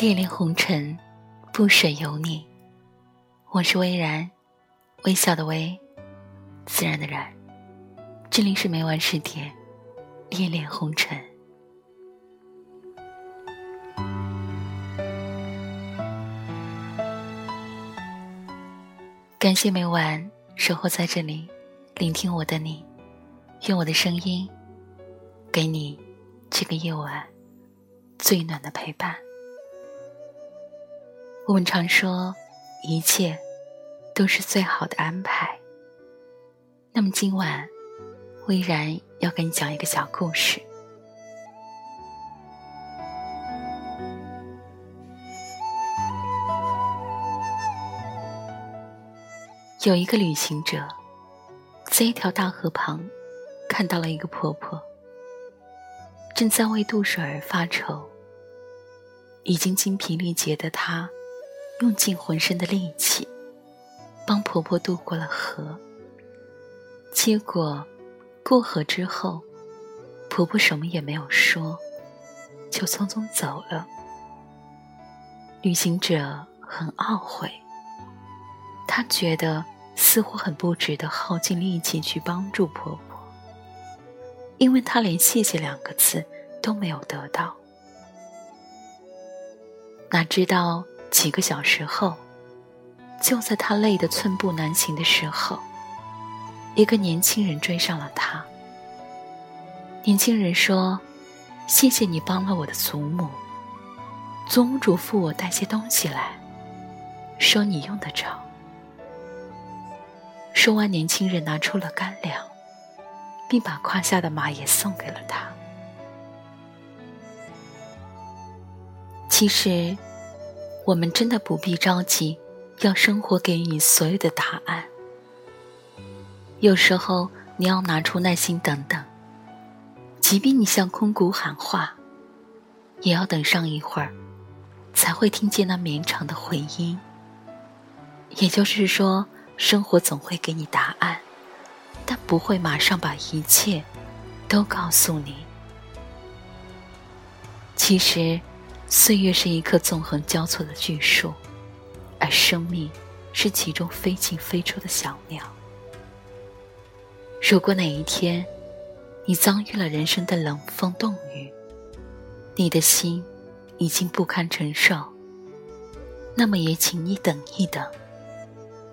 恋恋红尘，不舍有你。我是微然，微笑的微，自然的然。这里是每晚十点，恋恋红尘。感谢每晚守候在这里，聆听我的你。用我的声音，给你这个夜晚最暖的陪伴。我们常说，一切都是最好的安排。那么今晚，微然要给你讲一个小故事。有一个旅行者，在一条大河旁，看到了一个婆婆，正在为渡水而发愁。已经精疲力竭的她。用尽浑身的力气，帮婆婆渡过了河。结果，过河之后，婆婆什么也没有说，就匆匆走了。旅行者很懊悔，他觉得似乎很不值得耗尽力气去帮助婆婆，因为他连谢谢两个字都没有得到。哪知道？几个小时后，就在他累得寸步难行的时候，一个年轻人追上了他。年轻人说：“谢谢你帮了我的祖母。”祖母嘱咐我带些东西来，说你用得着。说完，年轻人拿出了干粮，并把胯下的马也送给了他。其实。我们真的不必着急，要生活给你所有的答案。有时候你要拿出耐心等等，即便你向空谷喊话，也要等上一会儿，才会听见那绵长的回音。也就是说，生活总会给你答案，但不会马上把一切都告诉你。其实。岁月是一棵纵横交错的巨树，而生命是其中飞进飞出的小鸟。如果哪一天你遭遇了人生的冷风冻雨，你的心已经不堪承受，那么也请你等一等。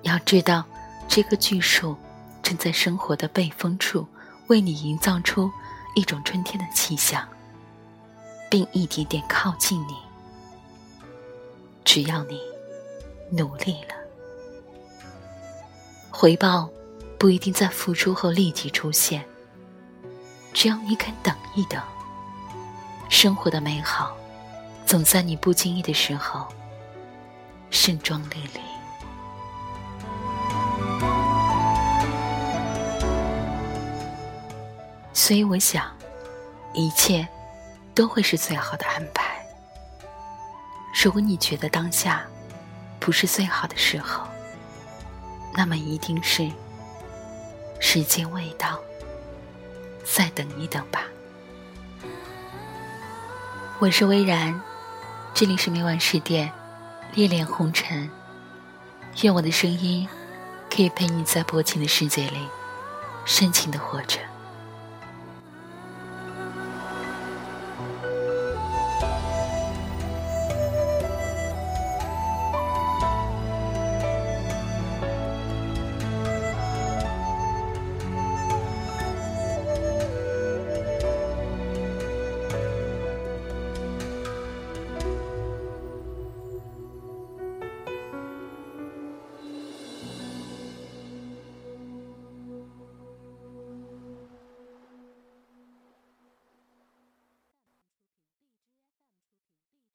要知道，这棵巨树正在生活的背风处，为你营造出一种春天的气象。并一点点靠近你。只要你努力了，回报不一定在付出后立即出现。只要你肯等一等，生活的美好总在你不经意的时候盛装莅临。所以，我想，一切。都会是最好的安排。如果你觉得当下不是最好的时候，那么一定是时间未到，再等一等吧。我是微然，这里是每晚十点，恋恋红尘。愿我的声音可以陪你在薄情的世界里深情的活着。